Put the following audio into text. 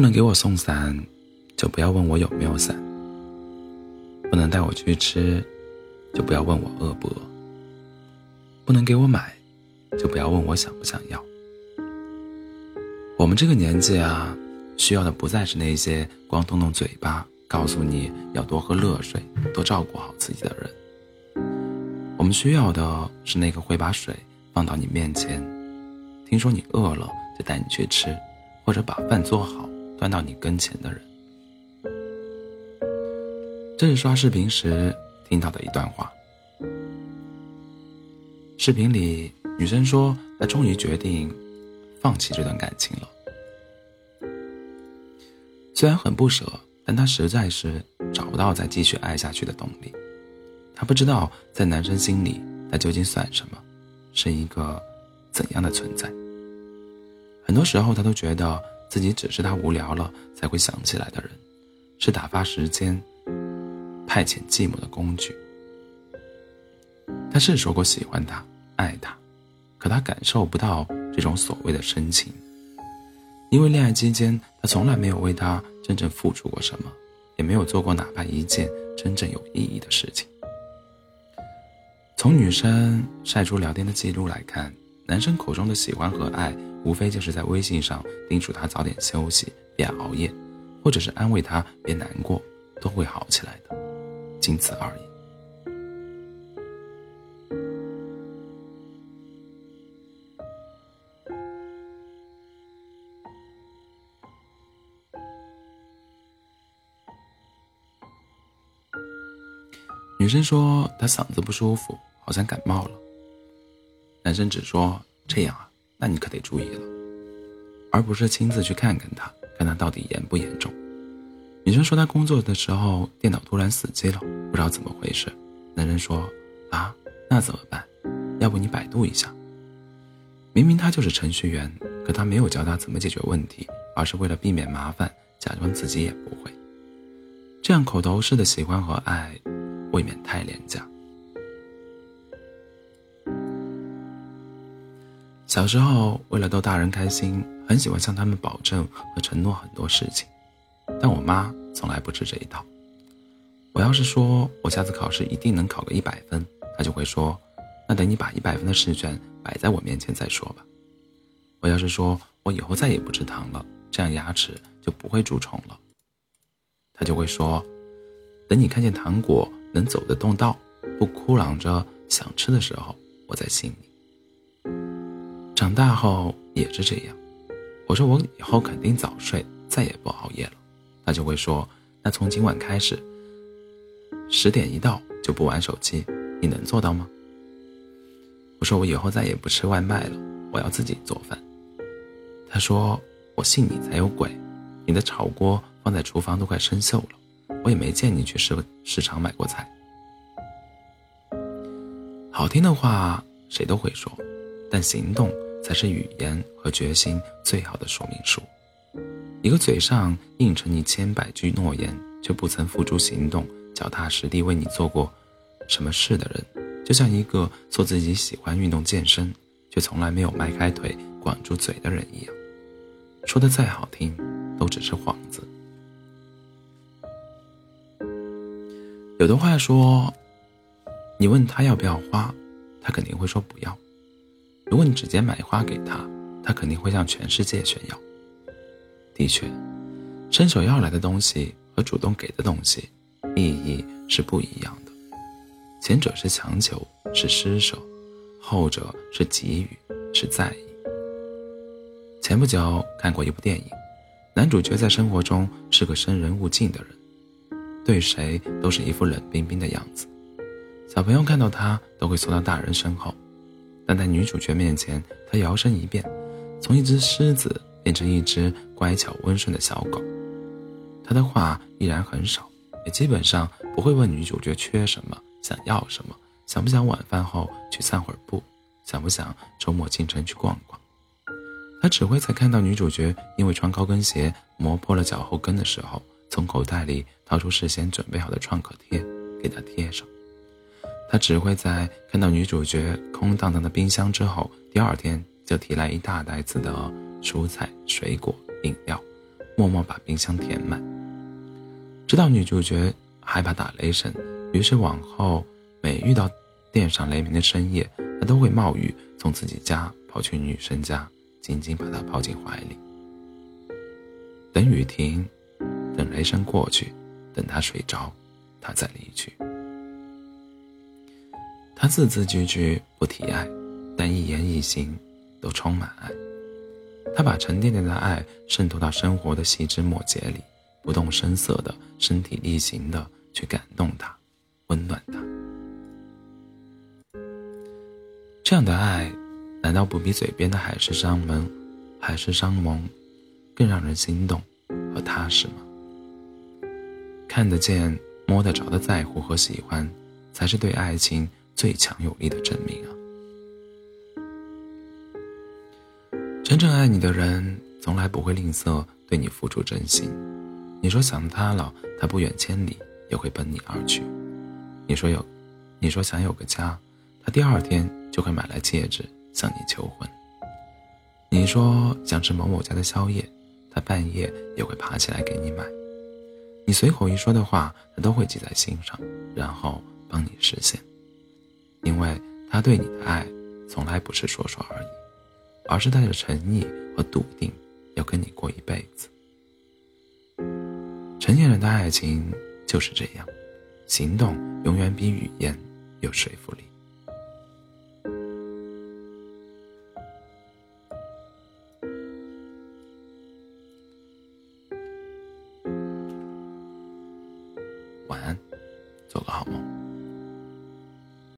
不能给我送伞，就不要问我有没有伞；不能带我去吃，就不要问我饿不饿；不能给我买，就不要问我想不想要。我们这个年纪啊，需要的不再是那些光动动嘴巴告诉你要多喝热水、多照顾好自己的人。我们需要的是那个会把水放到你面前，听说你饿了就带你去吃，或者把饭做好。端到你跟前的人，这是刷视频时听到的一段话。视频里，女生说她终于决定放弃这段感情了。虽然很不舍，但她实在是找不到再继续爱下去的动力。她不知道在男生心里，她究竟算什么，是一个怎样的存在。很多时候，她都觉得。自己只是他无聊了才会想起来的人，是打发时间、派遣寂寞的工具。他是说过喜欢他、爱他，可他感受不到这种所谓的深情，因为恋爱期间他从来没有为他真正付出过什么，也没有做过哪怕一件真正有意义的事情。从女生晒出聊天的记录来看，男生口中的喜欢和爱。无非就是在微信上叮嘱他早点休息，别熬夜，或者是安慰他别难过，都会好起来的，仅此而已。女生说她嗓子不舒服，好像感冒了。男生只说这样啊。那你可得注意了，而不是亲自去看看他，看他到底严不严重。女生说她工作的时候电脑突然死机了，不知道怎么回事。男生说：“啊，那怎么办？要不你百度一下。”明明他就是程序员，可他没有教他怎么解决问题，而是为了避免麻烦，假装自己也不会。这样口头式的喜欢和爱，未免太廉价。小时候，为了逗大人开心，很喜欢向他们保证和承诺很多事情，但我妈从来不吃这一套。我要是说我下次考试一定能考个一百分，她就会说：“那等你把一百分的试卷摆在我面前再说吧。”我要是说我以后再也不吃糖了，这样牙齿就不会蛀虫了，她就会说：“等你看见糖果能走得动道，不哭嚷着想吃的时候，我再信你。”长大后也是这样，我说我以后肯定早睡，再也不熬夜了。他就会说：“那从今晚开始，十点一到就不玩手机，你能做到吗？”我说：“我以后再也不吃外卖了，我要自己做饭。”他说：“我信你才有鬼，你的炒锅放在厨房都快生锈了，我也没见你去市市场买过菜。”好听的话谁都会说，但行动。才是语言和决心最好的说明书。一个嘴上应承你千百句诺言，却不曾付诸行动、脚踏实地为你做过什么事的人，就像一个说自己喜欢运动健身，却从来没有迈开腿、管住嘴的人一样。说的再好听，都只是幌子。有的话说，你问他要不要花，他肯定会说不要。如果你直接买花给他，他肯定会向全世界炫耀。的确，伸手要来的东西和主动给的东西，意义是不一样的。前者是强求，是施舍；后者是给予，是在意。前不久看过一部电影，男主角在生活中是个生人勿近的人，对谁都是一副冷冰冰的样子。小朋友看到他都会缩到大人身后。但在女主角面前，他摇身一变，从一只狮子变成一只乖巧温顺的小狗。他的话依然很少，也基本上不会问女主角缺什么、想要什么、想不想晚饭后去散会儿步、想不想周末进城去逛逛。他只会在看到女主角因为穿高跟鞋磨破了脚后跟的时候，从口袋里掏出事先准备好的创可贴给她贴上。他只会在看到女主角空荡荡的冰箱之后，第二天就提来一大袋子的蔬菜、水果、饮料，默默把冰箱填满。知道女主角害怕打雷声，于是往后每遇到电闪雷鸣的深夜，他都会冒雨从自己家跑去女生家，紧紧把她抱进怀里。等雨停，等雷声过去，等她睡着，他再离去。他字字句句不提爱，但一言一行都充满爱。他把沉甸甸的爱渗透到生活的细枝末节里，不动声色的身体力行的去感动他，温暖他。这样的爱，难道不比嘴边的海誓山盟、海誓山盟更让人心动和踏实吗？看得见、摸得着的在乎和喜欢，才是对爱情最强有力的证明啊！真正爱你的人，从来不会吝啬对你付出真心。你说想他了，他不远千里也会奔你而去。你说有，你说想有个家，他第二天就会买来戒指向你求婚。你说想吃某某家的宵夜，他半夜也会爬起来给你买。你随口一说的话，他都会记在心上，然后帮你实现。因为他对你的爱，从来不是说说而已。而是带着诚意和笃定，要跟你过一辈子。成年人的爱情就是这样，行动永远比语言有说服力。